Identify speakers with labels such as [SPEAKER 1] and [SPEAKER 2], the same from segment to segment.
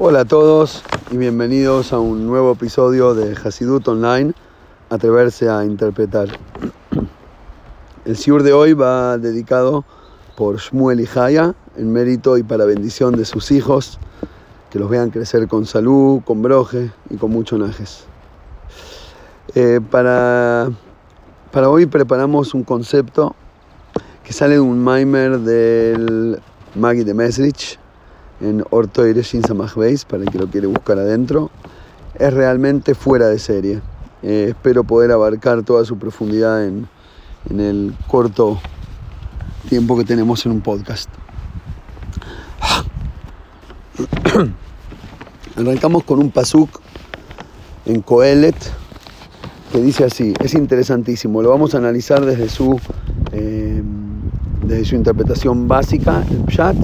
[SPEAKER 1] Hola a todos y bienvenidos a un nuevo episodio de Hasidut Online, Atreverse a Interpretar. El Siur de hoy va dedicado por Shmuel y Haya en mérito y para bendición de sus hijos, que los vean crecer con salud, con broje y con mucho najes. Eh, para, para hoy preparamos un concepto que sale de un mimer del Maggie de Mesrich, en Orto Ireshin Samachbeis, para el que lo quiere buscar adentro, es realmente fuera de serie. Eh, espero poder abarcar toda su profundidad en, en, el corto tiempo que tenemos en un podcast. Arrancamos con un pasuk en Coelet que dice así, es interesantísimo, lo vamos a analizar desde su, eh, desde su interpretación básica, el Pshat,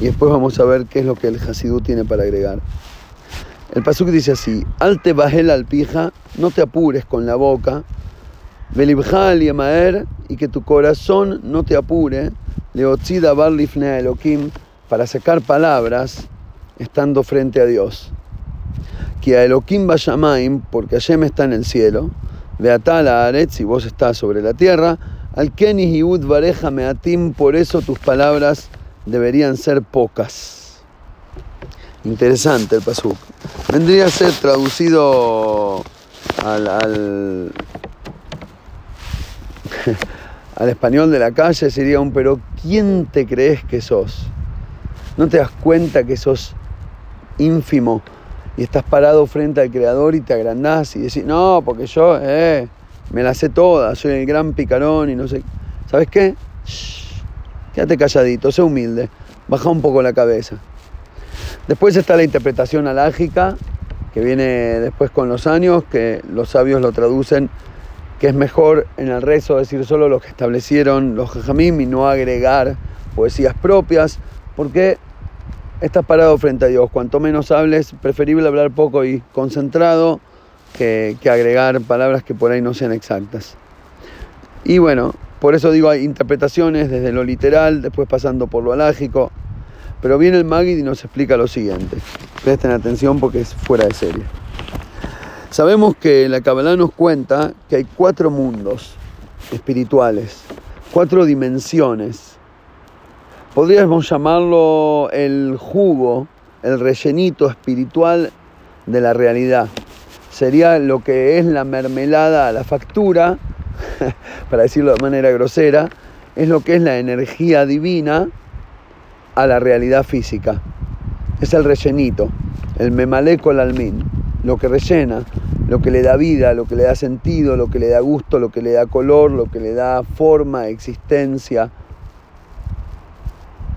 [SPEAKER 1] y después vamos a ver qué es lo que el Hasidú tiene para agregar. El pasuk dice así: Alte bajel al pija, no te apures con la boca. Belibjal y Emaer, y que tu corazón no te apure. Leotzida barlifnea Elohim, para sacar palabras estando frente a Dios. Que a Elohim vayamaim, porque Hashem está en el cielo. Beatal a Aretz, y vos estás sobre la tierra. Al Kenis y Ud vareja meatim, por eso tus palabras deberían ser pocas. Interesante el pasuk. Vendría a ser traducido al, al, al, español de la calle, sería un pero ¿quién te crees que sos? ¿No te das cuenta que sos ínfimo y estás parado frente al creador y te agrandás y decís, no, porque yo eh, me la sé toda, soy el gran picarón y no sé. ¿Sabes qué? Quédate calladito, sé humilde, baja un poco la cabeza. Después está la interpretación alágica, que viene después con los años, que los sabios lo traducen, que es mejor en el rezo decir solo lo que establecieron los jajamim y no agregar poesías propias, porque estás parado frente a Dios. Cuanto menos hables, preferible hablar poco y concentrado que, que agregar palabras que por ahí no sean exactas. Y bueno, por eso digo, hay interpretaciones desde lo literal, después pasando por lo alágico. Pero viene el Magid y nos explica lo siguiente. Presten atención porque es fuera de serie. Sabemos que la Kabbalah nos cuenta que hay cuatro mundos espirituales, cuatro dimensiones. Podríamos llamarlo el jugo, el rellenito espiritual de la realidad. Sería lo que es la mermelada, la factura para decirlo de manera grosera, es lo que es la energía divina a la realidad física. Es el rellenito, el memaleco al almin, lo que rellena, lo que le da vida, lo que le da sentido, lo que le da gusto, lo que le da color, lo que le da forma, existencia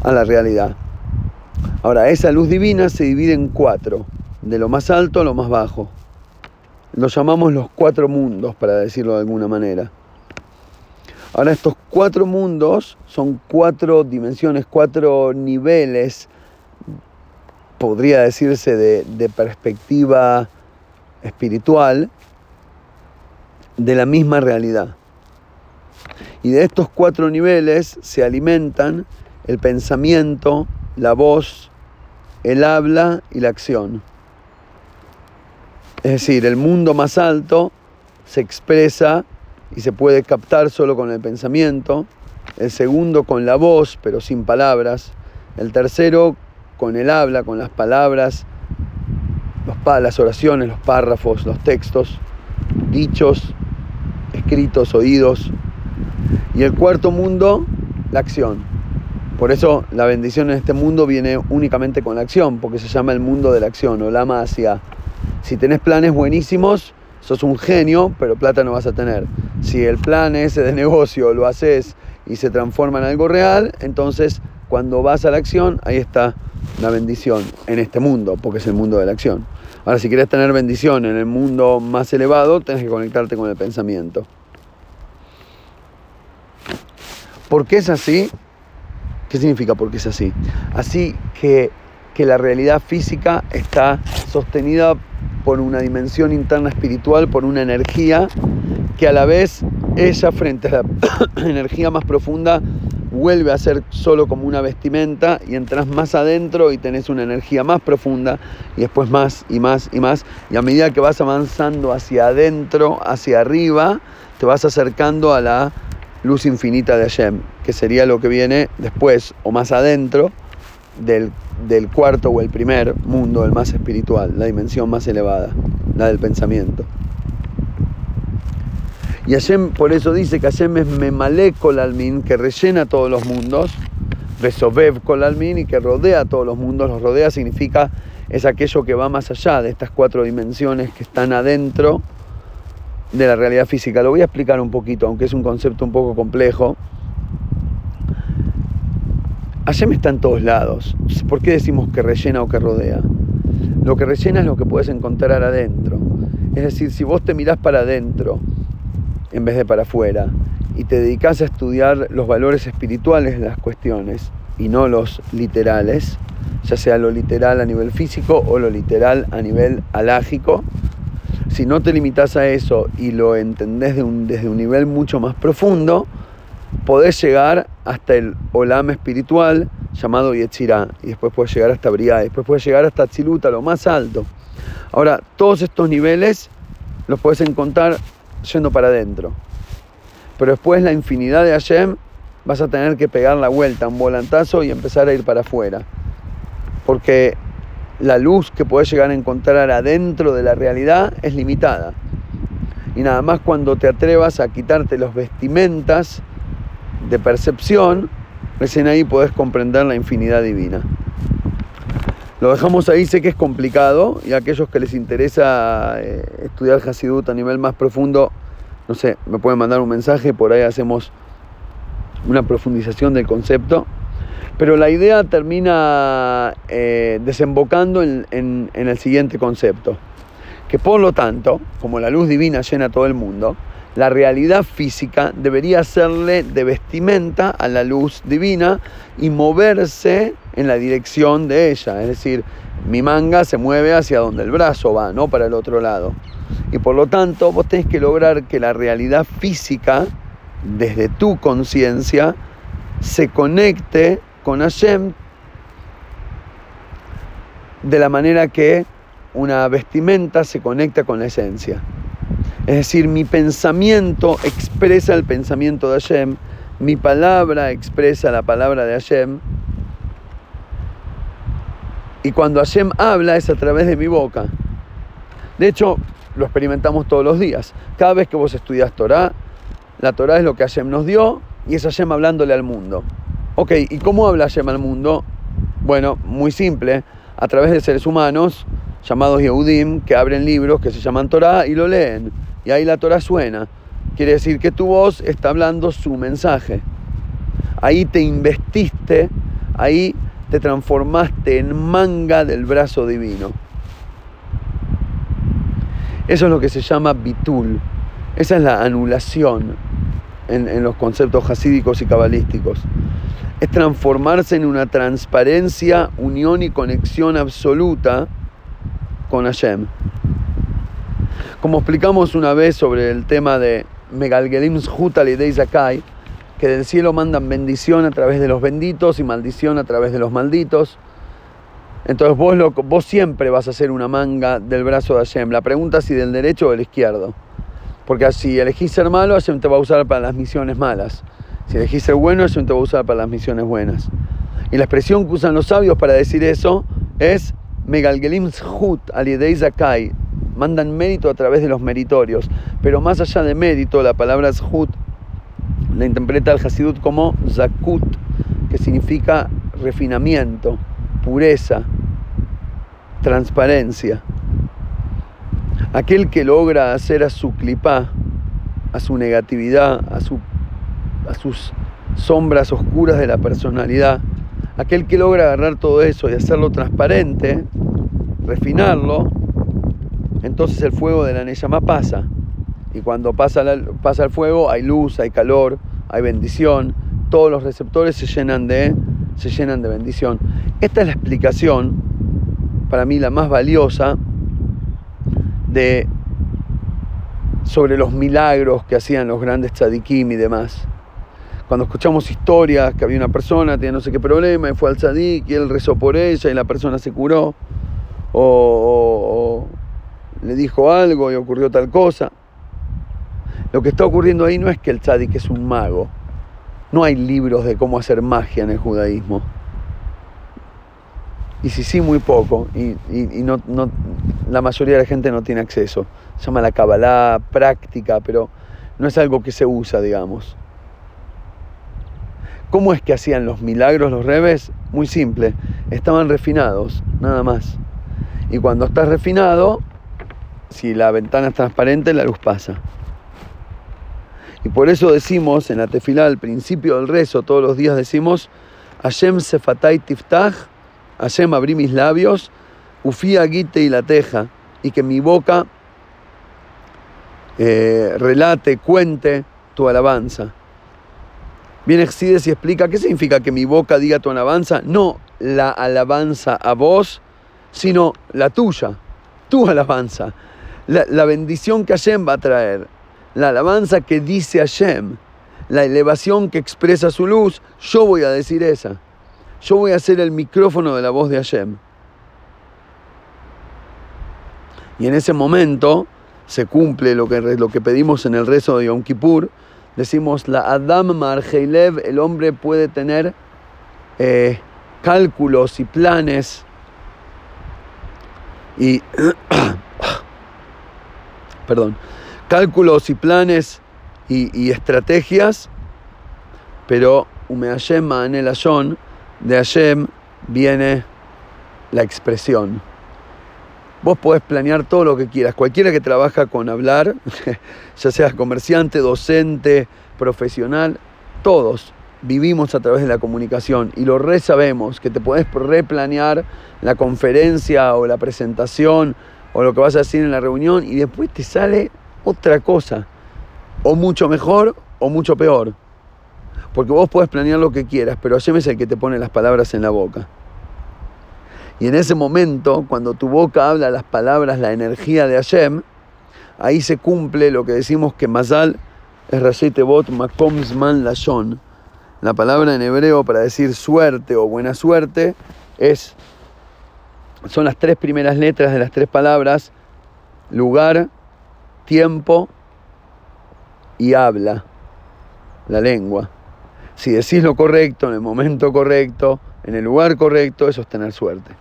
[SPEAKER 1] a la realidad. Ahora, esa luz divina se divide en cuatro, de lo más alto a lo más bajo. Los llamamos los cuatro mundos, para decirlo de alguna manera. Ahora estos cuatro mundos son cuatro dimensiones, cuatro niveles, podría decirse, de, de perspectiva espiritual de la misma realidad. Y de estos cuatro niveles se alimentan el pensamiento, la voz, el habla y la acción. Es decir, el mundo más alto se expresa y se puede captar solo con el pensamiento. El segundo con la voz, pero sin palabras. El tercero con el habla, con las palabras, las oraciones, los párrafos, los textos, dichos, escritos, oídos. Y el cuarto mundo, la acción. Por eso la bendición en este mundo viene únicamente con la acción, porque se llama el mundo de la acción o la hacia si tenés planes buenísimos, sos un genio, pero plata no vas a tener. Si el plan ese de negocio lo haces y se transforma en algo real, entonces cuando vas a la acción, ahí está la bendición en este mundo, porque es el mundo de la acción. Ahora, si quieres tener bendición en el mundo más elevado, tenés que conectarte con el pensamiento. ¿Por qué es así? ¿Qué significa por qué es así? Así que, que la realidad física está sostenida por una dimensión interna espiritual, por una energía que a la vez ella frente a la energía más profunda vuelve a ser solo como una vestimenta y entras más adentro y tenés una energía más profunda y después más y más y más. Y a medida que vas avanzando hacia adentro, hacia arriba, te vas acercando a la luz infinita de Hashem, que sería lo que viene después o más adentro del, del cuarto o el primer mundo, el más espiritual, la dimensión más elevada, la del pensamiento. Y Hashem por eso dice que Hashem es Memale Kolalmin, que rellena todos los mundos, Resobev Kolalmin y que rodea todos los mundos. Los rodea significa es aquello que va más allá de estas cuatro dimensiones que están adentro de la realidad física. Lo voy a explicar un poquito, aunque es un concepto un poco complejo. Hashem está en todos lados. ¿Por qué decimos que rellena o que rodea? Lo que rellena es lo que puedes encontrar adentro. Es decir, si vos te mirás para adentro en vez de para afuera y te dedicas a estudiar los valores espirituales de las cuestiones y no los literales, ya sea lo literal a nivel físico o lo literal a nivel alágico, si no te limitas a eso y lo entendés desde un nivel mucho más profundo, podés llegar hasta el olam espiritual llamado Yetzirah, y después puedes llegar hasta Briah, después puedes llegar hasta Tziluta, lo más alto. Ahora, todos estos niveles los puedes encontrar yendo para adentro. Pero después la infinidad de Hashem vas a tener que pegar la vuelta, un volantazo y empezar a ir para afuera. Porque la luz que puedes llegar a encontrar adentro de la realidad es limitada. Y nada más cuando te atrevas a quitarte los vestimentas de percepción, recién ahí puedes comprender la infinidad divina. Lo dejamos ahí, sé que es complicado y a aquellos que les interesa eh, estudiar Hasidut a nivel más profundo, no sé, me pueden mandar un mensaje, por ahí hacemos una profundización del concepto. Pero la idea termina eh, desembocando en, en el siguiente concepto, que por lo tanto, como la luz divina llena todo el mundo, la realidad física debería serle de vestimenta a la luz divina y moverse en la dirección de ella. Es decir, mi manga se mueve hacia donde el brazo va, no para el otro lado. Y por lo tanto, vos tenés que lograr que la realidad física, desde tu conciencia, se conecte con Hashem de la manera que una vestimenta se conecta con la esencia. Es decir, mi pensamiento expresa el pensamiento de Hashem, mi palabra expresa la palabra de Hashem, y cuando Hashem habla es a través de mi boca. De hecho, lo experimentamos todos los días. Cada vez que vos estudias Torah, la Torah es lo que Hashem nos dio y es Hashem hablándole al mundo. Ok, ¿y cómo habla Hashem al mundo? Bueno, muy simple, a través de seres humanos llamados Yehudim que abren libros que se llaman Torah y lo leen. Y ahí la Torah suena. Quiere decir que tu voz está hablando su mensaje. Ahí te investiste, ahí te transformaste en manga del brazo divino. Eso es lo que se llama bitul. Esa es la anulación en, los conceptos hasídicos y cabalísticos. Es transformarse en una transparencia, unión y conexión absoluta con Hashem. Como explicamos una vez sobre el tema de Megalgelim Zhut de Zakai, que del cielo mandan bendición a través de los benditos y maldición a través de los malditos. Entonces vos, siempre vas a ser una manga del brazo de Hashem. La pregunta es si del derecho o del izquierdo. Porque si elegís ser malo, Hashem te va a usar para las misiones malas. Si elegís ser bueno, Hashem te va a usar para las misiones buenas. Y la expresión que usan los sabios para decir eso es Megalgelim Zhut alidei Zakai. Mandan mérito a través de los meritorios. Pero más allá de mérito, la palabra Zhut la interpreta el Hasidut como Zakut, que significa refinamiento, pureza, transparencia. Aquel que logra hacer a su clipá, a su negatividad, a, a sus sombras oscuras de la personalidad, aquel que logra agarrar todo eso y hacerlo transparente, refinarlo, entonces el fuego de la Neyama pasa. Y cuando pasa, pasa el fuego hay luz, hay calor, hay bendición, todos los receptores se llenan de, se llenan de bendición. Esta es la explicación, para mí la más valiosa, de, sobre los milagros que hacían los grandes tzadikim y demás. cuando escuchamos historias que había una persona, tenía no sé qué problema, y fue al tzadik y él rezó por ella y la persona se curó, o, le dijo algo y ocurrió tal cosa. Lo que está ocurriendo ahí no es que el tzadik es un mago, no hay libros de cómo hacer magia en el judaísmo. Y si sí, muy poco, y, no, la mayoría de la gente no tiene acceso. Se llama la Kabbalah práctica, pero no es algo que se usa, digamos. ¿Cómo es que hacían los milagros los rebes? Muy simple, estaban refinados, nada más. Y cuando estás refinado, si la ventana es transparente, la luz pasa. Y por eso decimos en la tefilá, al principio del rezo, todos los días decimos, Hashem sefatay tiftach, Hashem abrí mis labios, ufía guite y la teja, y que mi boca eh, relate, cuente tu alabanza. Viene Exides y explica qué significa que mi boca diga tu alabanza. No la alabanza a vos, sino la tuya, tu alabanza. La, bendición que Hashem va a traer. La alabanza que dice Hashem. La elevación que expresa su luz. Yo voy a decir esa. Yo voy a ser el micrófono de la voz de Hashem. Y en ese momento se cumple lo que, lo que pedimos en el rezo de Yom Kippur decimos la Adam Marjeilev, el hombre puede tener eh, cálculos y planes y perdón, cálculos y planes y, estrategias, pero Ume Hashem de Hashem viene la expresión. Vos podés planear todo lo que quieras. Cualquiera que trabaja con hablar, ya seas comerciante, docente, profesional, todos vivimos a través de la comunicación y lo re sabemos, que te podés replanear la conferencia o la presentación o lo que vas a decir en la reunión y después te sale otra cosa, o mucho mejor o mucho peor. Porque vos podés planear lo que quieras, pero Hashem es el que te pone las palabras en la boca. Y en ese momento, cuando tu boca habla las palabras, la energía de Hashem, ahí se cumple lo que decimos que Mazal es Rashei Bot Lashon. La palabra en hebreo para decir suerte o buena suerte es, son las tres primeras letras de las tres palabras, lugar, tiempo y habla, la lengua. Si decís lo correcto en el momento correcto, en el lugar correcto, eso es tener suerte.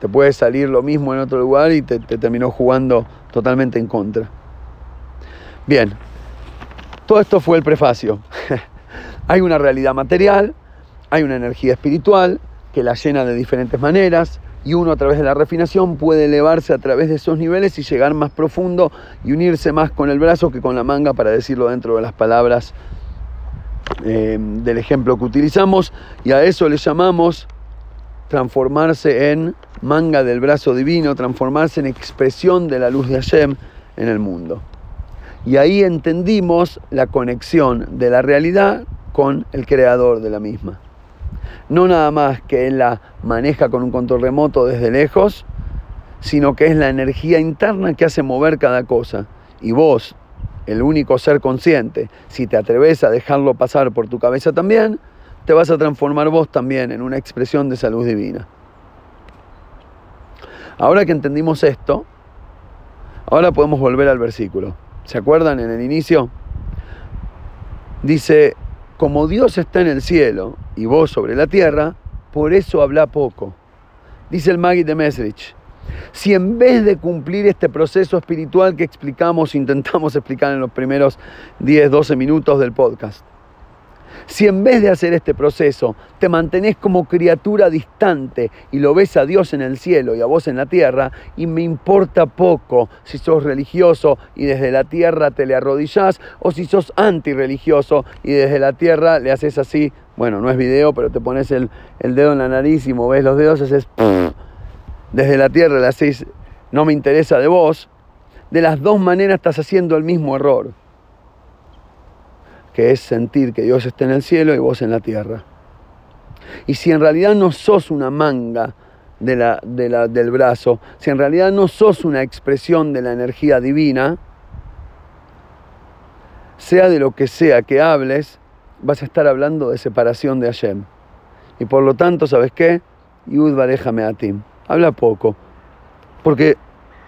[SPEAKER 1] Te puede salir lo mismo en otro lugar y te, terminó jugando totalmente en contra. Bien, todo esto fue el prefacio. hay una realidad material, hay una energía espiritual que la llena de diferentes maneras y uno a través de la refinación puede elevarse a través de esos niveles y llegar más profundo y unirse más con el brazo que con la manga para decirlo dentro de las palabras eh, del ejemplo que utilizamos y a eso le llamamos transformarse en manga del brazo divino, transformarse en expresión de la luz de Hashem en el mundo. Y ahí entendimos la conexión de la realidad con el creador de la misma. No nada más que él la maneja con un control remoto desde lejos, sino que es la energía interna que hace mover cada cosa. Y vos, el único ser consciente, si te atreves a dejarlo pasar por tu cabeza también, te vas a transformar vos también en una expresión de salud divina. Ahora que entendimos esto, ahora podemos volver al versículo. ¿Se acuerdan en el inicio? Dice, como Dios está en el cielo y vos sobre la tierra, por eso habla poco. Dice el Magui de Mesrich, si en vez de cumplir este proceso espiritual que explicamos, intentamos explicar en los primeros 10, 12 minutos del podcast, si en vez de hacer este proceso te mantenés como criatura distante y lo ves a Dios en el cielo y a vos en la tierra, y me importa poco si sos religioso y desde la tierra te le arrodillás, o si sos antirreligioso y desde la tierra le haces así, bueno, no es video, pero te pones el, dedo en la nariz y movés los dedos, haces desde la tierra le haces no me interesa de vos, de las dos maneras estás haciendo el mismo error que es sentir que Dios está en el cielo y vos en la tierra. Y si en realidad no sos una manga de la, del brazo, si en realidad no sos una expresión de la energía divina, sea de lo que sea que hables, vas a estar hablando de separación de Hashem. Y por lo tanto, ¿sabes qué? Yud barejame atim. Habla poco. Porque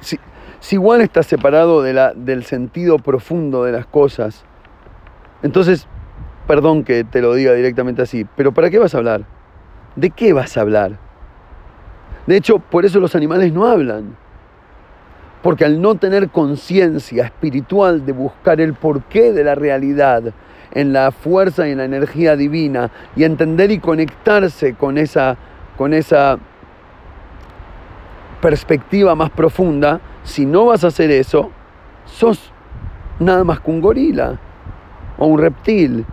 [SPEAKER 1] si, si igual estás separado de la, del sentido profundo de las cosas, entonces, perdón que te lo diga directamente así, pero ¿para qué vas a hablar? ¿De qué vas a hablar? De hecho, por eso los animales no hablan. Porque al no tener conciencia espiritual de buscar el porqué de la realidad, en la fuerza y en la energía divina, y entender y conectarse con esa, con esa perspectiva más profunda, si no vas a hacer eso, sos nada más que un gorila o un reptil.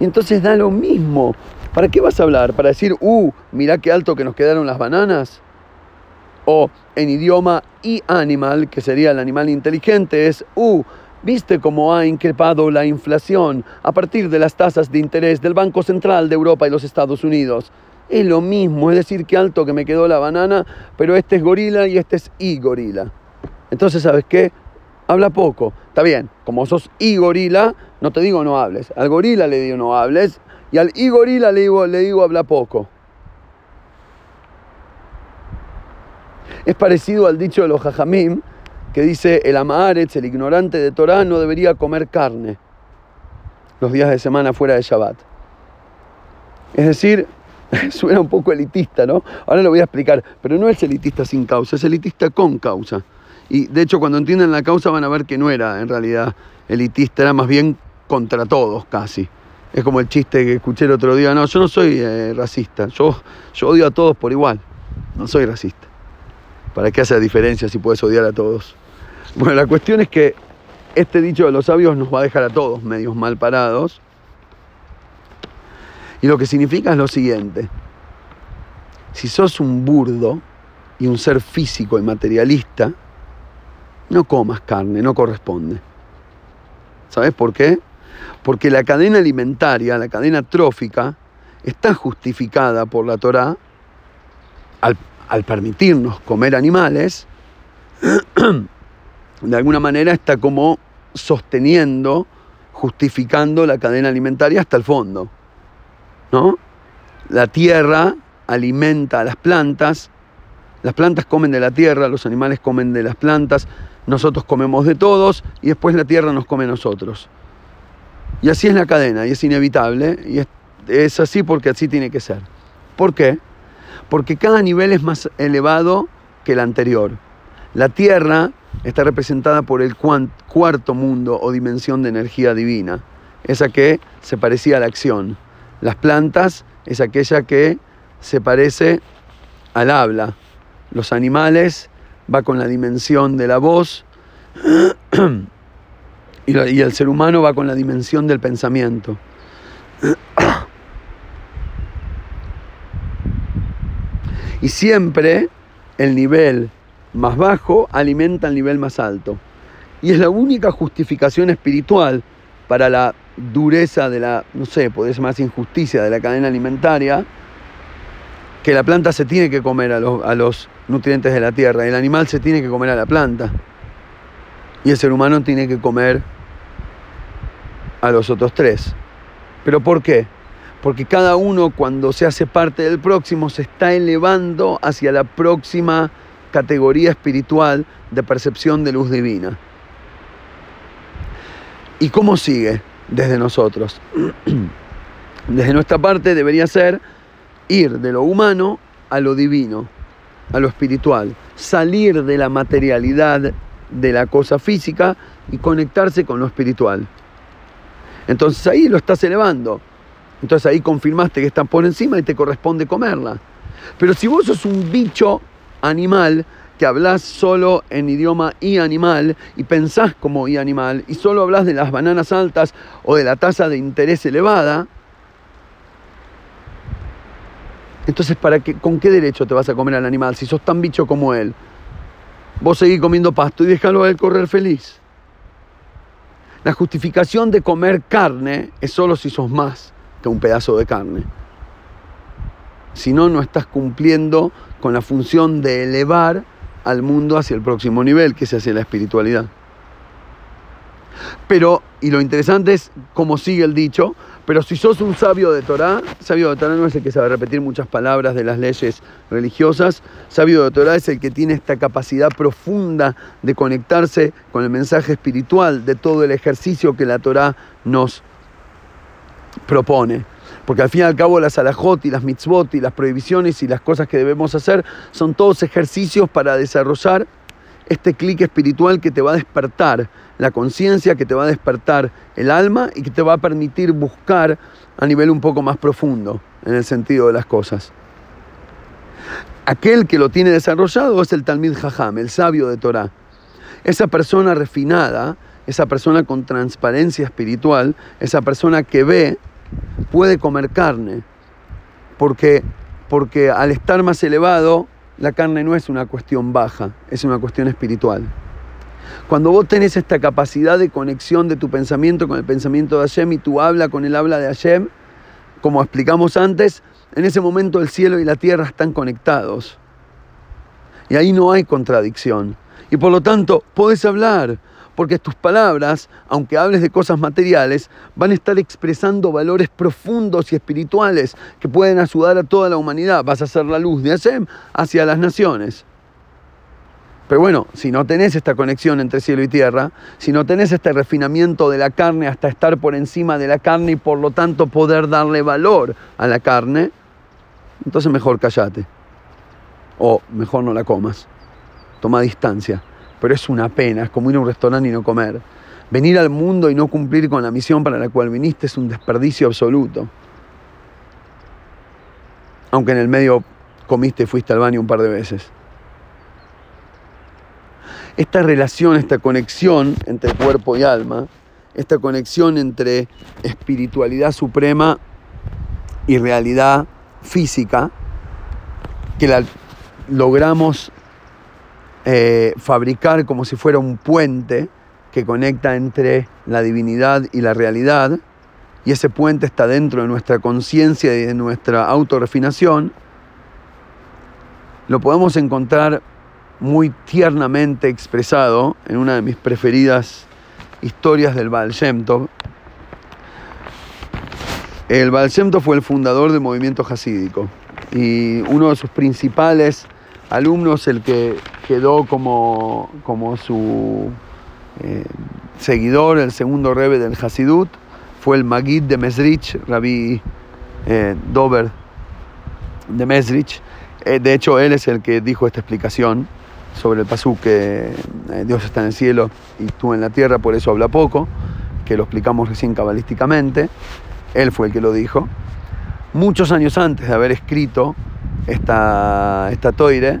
[SPEAKER 1] Y entonces da lo mismo. ¿Para qué vas a hablar? ¿Para decir, uh, mirá qué alto que nos quedaron las bananas? O en idioma y animal, que sería el animal inteligente, es, uh, ¿viste cómo ha increpado la inflación a partir de las tasas de interés del Banco Central de Europa y los Estados Unidos? Es lo mismo, es decir, qué alto que me quedó la banana, pero este es gorila y este es y gorila. Entonces, ¿sabes qué? Habla poco. Está bien, como sos y gorila, no te digo no hables. Al gorila le digo no hables y al y gorila le digo, le digo habla poco. Es parecido al dicho de los jajamim que dice el amaretz, el ignorante de Torah, no debería comer carne los días de semana fuera de Shabbat. Es decir, suena un poco elitista, ¿no? Ahora lo voy a explicar, pero no es elitista sin causa, es elitista con causa. Y de hecho cuando entiendan la causa van a ver que no era en realidad elitista, era más bien contra todos casi. Es como el chiste que escuché el otro día, no, yo no soy eh, racista, yo, yo odio a todos por igual, no soy racista. ¿Para qué hacer diferencia si puedes odiar a todos? Bueno, la cuestión es que este dicho de los sabios nos va a dejar a todos medios mal parados. Y lo que significa es lo siguiente. Si sos un burdo y un ser físico y materialista, no comas carne, no corresponde. ¿Sabes por qué? Porque la cadena alimentaria, la cadena trófica, está justificada por la Torá al, al permitirnos comer animales, de alguna manera está como sosteniendo, justificando la cadena alimentaria hasta el fondo. ¿No? La tierra alimenta a las plantas, las plantas comen de la tierra, los animales comen de las plantas, nosotros comemos de todos y después la tierra nos come a nosotros. Y así es la cadena y es inevitable y es, así porque así tiene que ser. ¿Por qué? Porque cada nivel es más elevado que el anterior. La tierra está representada por el cuarto mundo o dimensión de energía divina, esa que se parecía a la acción. Las plantas es aquella que se parece al habla. Los animales va con la dimensión de la voz y, el ser humano va con la dimensión del pensamiento. Y siempre el nivel más bajo alimenta el nivel más alto. Y es la única justificación espiritual para la dureza de la, no sé, podría más injusticia de la cadena alimentaria, que la planta se tiene que comer a los, a los nutrientes de la tierra, el animal se tiene que comer a la planta, y el ser humano tiene que comer a los otros tres. ¿Pero por qué? Porque cada uno cuando se hace parte del próximo se está elevando hacia la próxima categoría espiritual de percepción de luz divina. ¿Y cómo sigue desde nosotros? Desde nuestra parte debería ser ir de lo humano a lo divino, a lo espiritual, salir de la materialidad de la cosa física y conectarse con lo espiritual. Entonces ahí lo estás elevando. Entonces ahí confirmaste que estás por encima y te corresponde comerla. Pero si vos sos un bicho animal que hablas solo en idioma y animal y pensás como y animal y solo hablas de las bananas altas o de la tasa de interés elevada, entonces ¿para qué, ¿con qué derecho te vas a comer al animal si sos tan bicho como él? Vos seguís comiendo pasto y déjalo a él correr feliz. La justificación de comer carne es solo si sos más que un pedazo de carne. Si no, no estás cumpliendo con la función de elevar al mundo hacia el próximo nivel, que es hacia la espiritualidad. Pero, y lo interesante es cómo sigue el dicho, Pero si sos un sabio de Torah, sabio de Torah no es el que sabe repetir muchas palabras de las leyes religiosas, sabio de Torah es el que tiene esta capacidad profunda de conectarse con el mensaje espiritual de todo el ejercicio que la Torah nos propone. Porque al fin y al cabo las alajot y las mitzvot y las prohibiciones y las cosas que debemos hacer son todos ejercicios para desarrollar este clic espiritual que te va a despertar la conciencia, que te va a despertar el alma y que te va a permitir buscar a nivel un poco más profundo en el sentido de las cosas. Aquel que lo tiene desarrollado es el Talmid Jajam, el sabio de Torah. Esa persona refinada, esa persona con transparencia espiritual, esa persona que ve, puede comer carne, porque, porque al estar más elevado la carne no es una cuestión baja, es una cuestión espiritual. Cuando vos tenés esta capacidad de conexión de tu pensamiento con el pensamiento de Hashem y tú habla con el habla de Hashem, como explicamos antes, en ese momento el cielo y la tierra están conectados. Y ahí no hay contradicción. Y por lo tanto, podés hablar, porque tus palabras, aunque hables de cosas materiales, van a estar expresando valores profundos y espirituales que pueden ayudar a toda la humanidad. Vas a ser la luz de Hashem hacia las naciones. Pero bueno, si no tenés esta conexión entre cielo y tierra, si no tenés este refinamiento de la carne hasta estar por encima de la carne y por lo tanto poder darle valor a la carne, entonces mejor callate. O mejor no la comas. Toma distancia pero es una pena, es como ir a un restaurante y no comer. Venir al mundo y no cumplir con la misión para la cual viniste es un desperdicio absoluto. Aunque en el medio comiste y fuiste al baño un par de veces. Esta relación, esta conexión entre cuerpo y alma, esta conexión entre espiritualidad suprema y realidad física, que la logramos eh, fabricar como si fuera un puente que conecta entre la divinidad y la realidad, y ese puente está dentro de nuestra conciencia y de nuestra autorrefinación, lo podemos encontrar muy tiernamente expresado en una de mis preferidas historias del Baal. El Baal fue el fundador del movimiento hasídico y uno de sus principales alumnos, el que quedó como, como su eh, seguidor, el segundo rebe del Hasidut, fue el Magid de Mesrich, Rabbi eh, Dober de Mesrich. Eh, de hecho, él es el que dijo esta explicación sobre el pasú que Dios está en el cielo y tú en la tierra, por eso habla poco, que lo explicamos recién cabalísticamente. Él fue el que lo dijo. Muchos años antes de haber escrito esta, esta toire,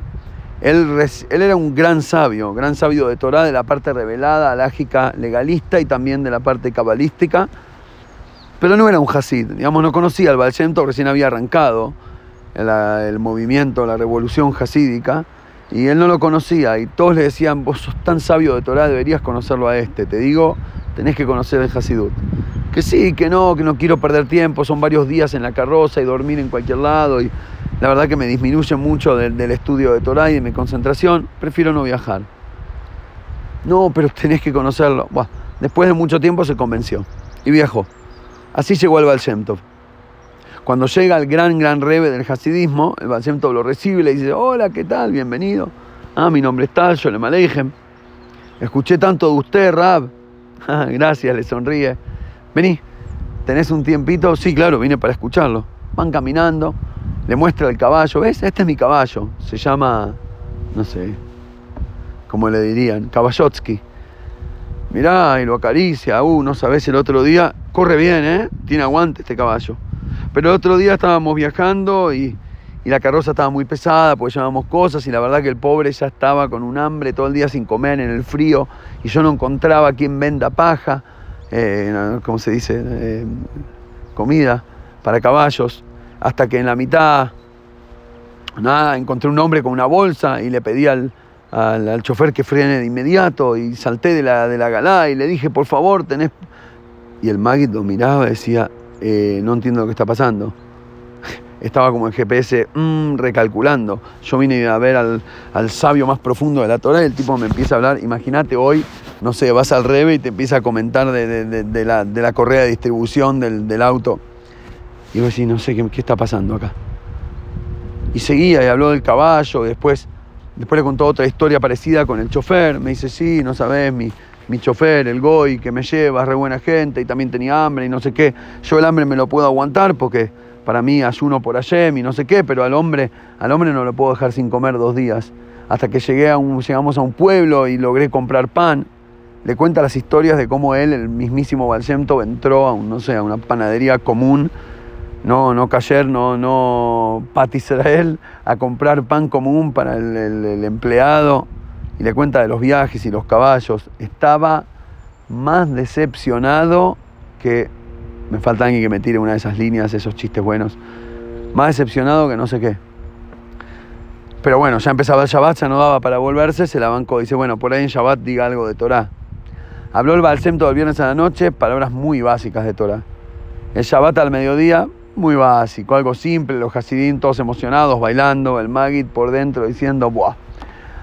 [SPEAKER 1] él, él, era un gran sabio, gran sabio de Torah, de la parte revelada, alágica, legalista y también de la parte cabalística, pero no era un Hasid, digamos, no conocía al Baal recién había arrancado el, movimiento, la revolución hasídica, y él no lo conocía, y todos le decían, vos sos tan sabio de Torah, deberías conocerlo a este, te digo, tenés que conocer el Hasidut. Que sí, que no, que no quiero perder tiempo, son varios días en la carroza y dormir en cualquier lado, y la verdad que me disminuye mucho del, estudio de Torah y de mi concentración, prefiero no viajar. No, pero tenés que conocerlo. después de mucho tiempo se convenció y viajó. Así llegó al Baal Cuando llega el gran, gran rebe del hasidismo, el Baal lo recibe y le dice, hola, ¿qué tal? Bienvenido. Ah, mi nombre es Tal, yo le maleijem. Escuché tanto de usted, Rab. Gracias, le sonríe. Vení, ¿tenés un tiempito? Sí, claro, vine para escucharlo. Van caminando le muestra el caballo, ¿ves? Este es mi caballo, se llama, no sé, ¿cómo le dirían? Caballotsky. Mirá, y lo acaricia, uh, no sabes, el otro día, corre bien, ¿eh? Tiene aguante este caballo. Pero el otro día estábamos viajando y, la carroza estaba muy pesada, pues llevábamos cosas y la verdad que el pobre ya estaba con un hambre todo el día sin comer en el frío y yo no encontraba quien venda paja, eh, ¿cómo se dice? Eh, comida para caballos hasta que en la mitad, nada, encontré un hombre con una bolsa y le pedí al, al, chofer que frene de inmediato y salté de la, de la galá y le dije, por favor, tenés... Y el Magid lo miraba y decía, eh, no entiendo lo que está pasando. Estaba como el GPS mm, recalculando. Yo vine a ver al, al, sabio más profundo de la Torah y el tipo me empieza a hablar. Imagínate hoy no sé, vas al reve y te empieza a comentar de, la, correa de distribución del, auto. Y vos decís, no sé, ¿qué, ¿qué, está pasando acá? Y seguía y habló del caballo, y después, después le contó otra historia parecida con el chofer. Me dice, sí, no sabes, mi, mi chofer, el Goy, que me lleva, re buena gente y también tenía hambre y no sé qué. Yo el hambre me lo puedo aguantar porque para mí ayuno por Ayem y no sé qué, pero al hombre, al hombre no lo puedo dejar sin comer dos días. Hasta que llegué a llegamos a un pueblo y logré comprar pan. Le cuenta las historias de cómo él, el mismísimo Balsemto, entró a un, no sé, a una panadería común, no, no Cayer, no, no Pat Israel, a comprar pan común para el empleado y le cuenta de los viajes y los caballos. Estaba más decepcionado que. Me falta alguien que me tire una de esas líneas, esos chistes buenos. Más decepcionado que no sé qué. Pero bueno, ya empezaba el Shabbat, ya no daba para volverse, se la bancó. Dice, bueno, por ahí en Shabbat diga algo de Torah. Habló el Balsem todo el viernes a la noche, palabras muy básicas de Torah. El Shabbat al mediodía, muy básico, algo simple, los Hasidim todos emocionados, bailando, el Magid por dentro diciendo, ¡buah!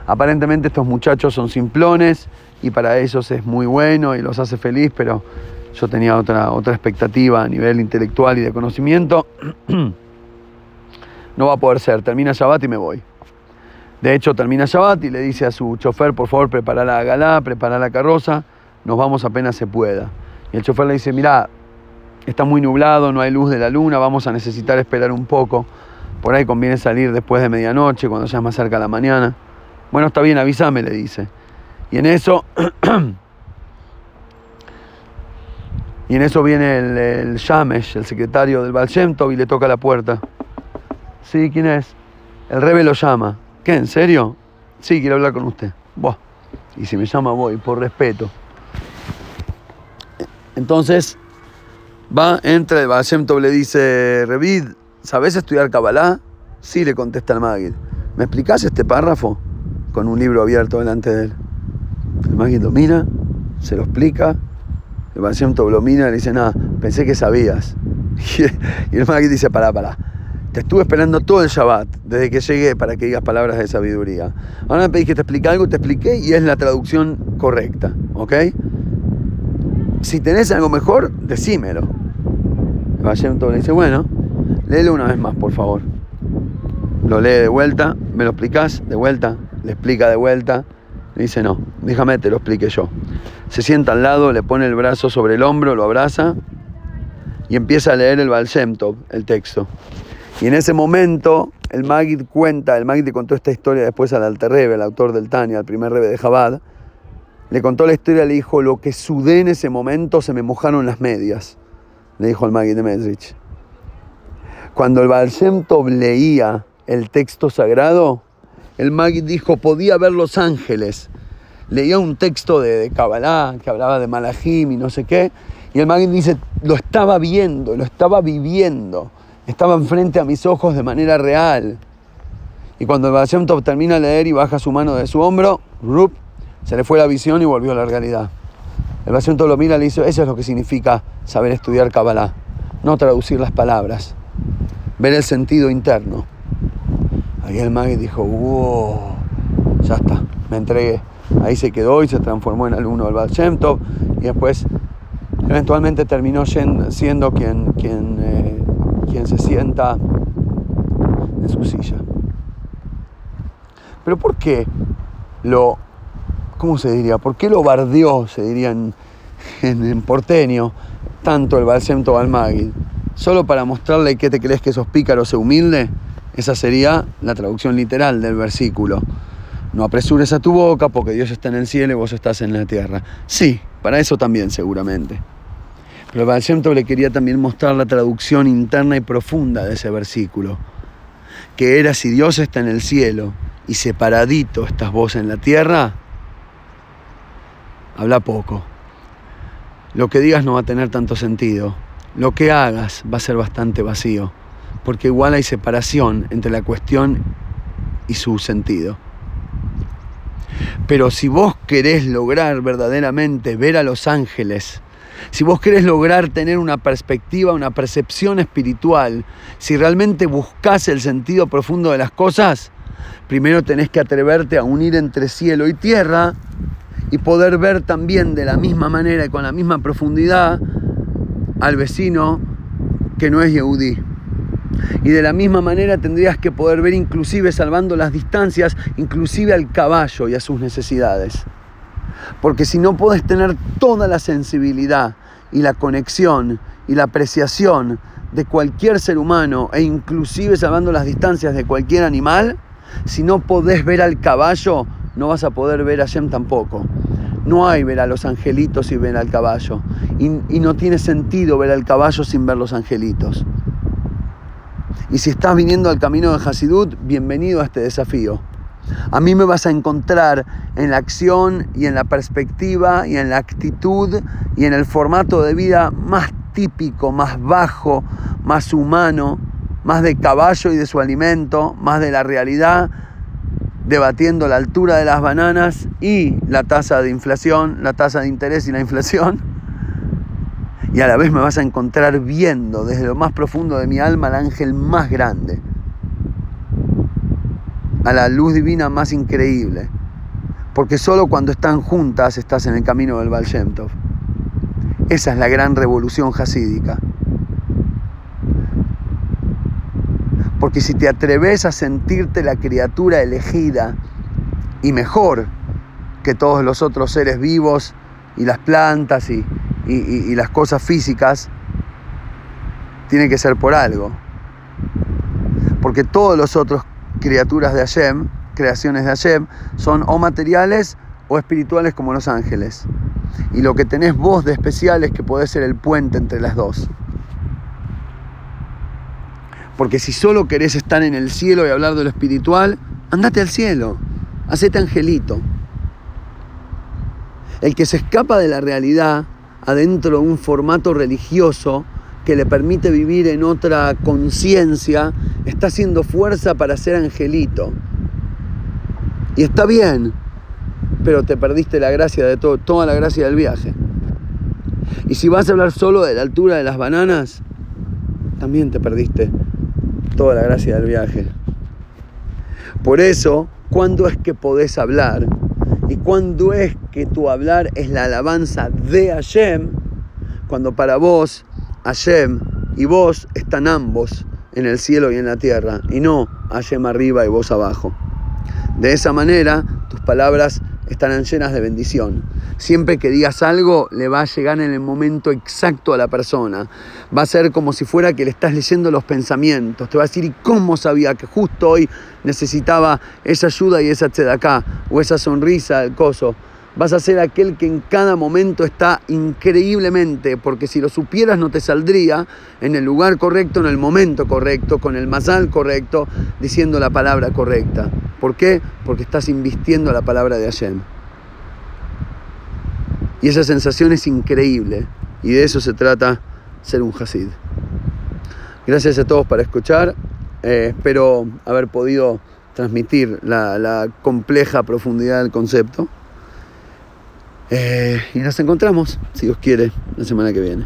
[SPEAKER 1] Aparentemente estos muchachos son simplones y para ellos es muy bueno y los hace feliz, pero yo tenía otra, otra expectativa a nivel intelectual y de conocimiento. no va a poder ser, termina Shabbat y me voy. De hecho, termina Shabbat y le dice a su chofer, por favor, prepara la galá, prepara la carroza, nos vamos apenas se pueda. Y el chofer le dice, mira, está muy nublado, no hay luz de la luna, vamos a necesitar esperar un poco. Por ahí conviene salir después de medianoche, cuando ya es más cerca la mañana. Bueno, está bien, avísame, le dice. Y en eso, y en eso viene el, el Yamesh, el secretario del Baal y le toca la puerta. Sí, ¿quién es? El rebe lo llama. ¿Qué, en serio? Sí, quiero hablar con usted. Buah. Y si me llama, voy, por respeto. Entonces, va, entra el Baal le dice, Revid, ¿sabes estudiar Kabbalah? Sí, le contesta el Magid. ¿Me explicás este párrafo? con un libro abierto delante de él. El Magid lo mira, se lo explica, el paciente lo mira y le dice, nada, pensé que sabías. Y el Magid dice, pará, pará. Te estuve esperando todo el Shabbat, desde que llegué, para que digas palabras de sabiduría. Ahora me pedís que te explique algo, te expliqué y es la traducción correcta, ¿ok? Si tenés algo mejor, decímelo. El Vallento le dice, bueno, léelo una vez más, por favor. Lo lee de vuelta, me lo explicás de vuelta, le explica de vuelta, le dice, no, déjame, te lo explique yo. Se sienta al lado, le pone el brazo sobre el hombro, lo abraza y empieza a leer el Baal el texto. Y en ese momento, el Magid cuenta, el Magid contó esta historia después al Alter Rebe, el autor del Tania, el primer Rebe de Jabad, le contó la historia, le dijo, lo que sudé en ese momento se me mojaron las medias, le dijo el Magid de Medrich. Cuando el Baal leía el texto sagrado, el Magid dijo, podía ver los ángeles. Leía un texto de, Kabbalah que hablaba de Malachim y no sé qué, y el Magid dice, lo estaba viendo, lo estaba viviendo, estaba enfrente a mis ojos de manera real. Y cuando el Baal termina de leer y baja su mano de su hombro, rup, se le fue la visión y volvió a la realidad. El Baal lo mira y le dice, eso es lo que significa saber estudiar Kabbalah, no traducir las palabras, ver el sentido interno. Ahí el Magui dijo, wow, ya está, me entregué. Ahí se quedó y se transformó en alumno del Baal y después eventualmente terminó siendo quien, quien, eh, quien se sienta en su silla. Pero ¿por qué lo, cómo se diría? ¿Por qué lo bardeó, se diría en, porteño, tanto el Baal al Magui? ¿Solo para mostrarle que te crees que sos pícaro, se humilde? Esa sería la traducción literal del versículo. No apresures a tu boca porque Dios está en el cielo y vos estás en la tierra. Sí, para eso también seguramente. Pero Baal le quería también mostrar la traducción interna y profunda de ese versículo. Que era si Dios está en el cielo y separadito estás vos en la tierra, habla poco. Lo que digas no va a tener tanto sentido. Lo que hagas va a ser bastante vacío porque igual hay separación entre la cuestión y su sentido. Pero si vos querés lograr verdaderamente ver a los ángeles, si vos querés lograr tener una perspectiva, una percepción espiritual, si realmente buscas el sentido profundo de las cosas, primero tenés que atreverte a unir entre cielo y tierra y poder ver también de la misma manera y con la misma profundidad al vecino que no es Yehudi. Y de la misma manera tendrías que poder ver inclusive salvando las distancias, inclusive al caballo y a sus necesidades. Porque si no puedes tener toda la sensibilidad y la conexión y la apreciación de cualquier ser humano e inclusive salvando las distancias de cualquier animal, si no podés ver al caballo, no vas a poder ver a Shem tampoco. No hay ver a los angelitos y ver al caballo. Y, y, no tiene sentido ver al caballo sin ver los angelitos. Y si estás viniendo al camino de Hasidut, bienvenido a este desafío. A mí me vas a encontrar en la acción y en la perspectiva y en la actitud y en el formato de vida más típico, más bajo, más humano, más de caballo y de su alimento, más de la realidad, debatiendo la altura de las bananas y la tasa de inflación, la tasa de interés y la inflación. Y a la vez me vas a encontrar viendo desde lo más profundo de mi alma al ángel más grande, a la luz divina más increíble. Porque solo cuando están juntas estás en el camino del Baal. Esa es la gran revolución hasídica. Porque si te atreves a sentirte la criatura elegida y mejor que todos los otros seres vivos y las plantas y, las cosas físicas, tiene que ser por algo. Porque todos los otros criaturas de Hashem, creaciones de Hashem, son o materiales o espirituales como los ángeles. Y lo que tenés vos de especial es que podés ser el puente entre las dos. Porque si solo querés estar en el cielo y hablar de lo espiritual, andate al cielo, hacete angelito. El que se escapa de la realidad adentro de un formato religioso que le permite vivir en otra conciencia, está haciendo fuerza para ser angelito. Y está bien, pero te perdiste la gracia de todo, toda la gracia del viaje. Y si vas a hablar solo de la altura de las bananas, también te perdiste toda la gracia del viaje. Por eso, ¿cuándo es que podés hablar? ¿Y cuándo es que tu hablar es la alabanza de Hashem? Cuando para vos, Hashem y vos están ambos en el cielo y en la tierra, y no Hashem arriba y vos abajo. De esa manera, tus palabras estarán llenas de bendición. Siempre que digas algo, le va a llegar en el momento exacto a la persona. Va a ser como si fuera que le estás leyendo los pensamientos. Te va a decir, ¿y cómo sabía que justo hoy necesitaba esa ayuda y esa acá o esa sonrisa, el coso? Vas a ser aquel que en cada momento está increíblemente, porque si lo supieras no te saldría en el lugar correcto, en el momento correcto, con el masal correcto, diciendo la palabra correcta. ¿Por qué? Porque estás invistiendo la palabra de Hashem. Y esa sensación es increíble. Y de eso se trata ser un Hasid. Gracias a todos por escuchar. Eh, espero haber podido transmitir la, la compleja profundidad del concepto. Eh, y nos encontramos, si Dios quiere, la semana que viene.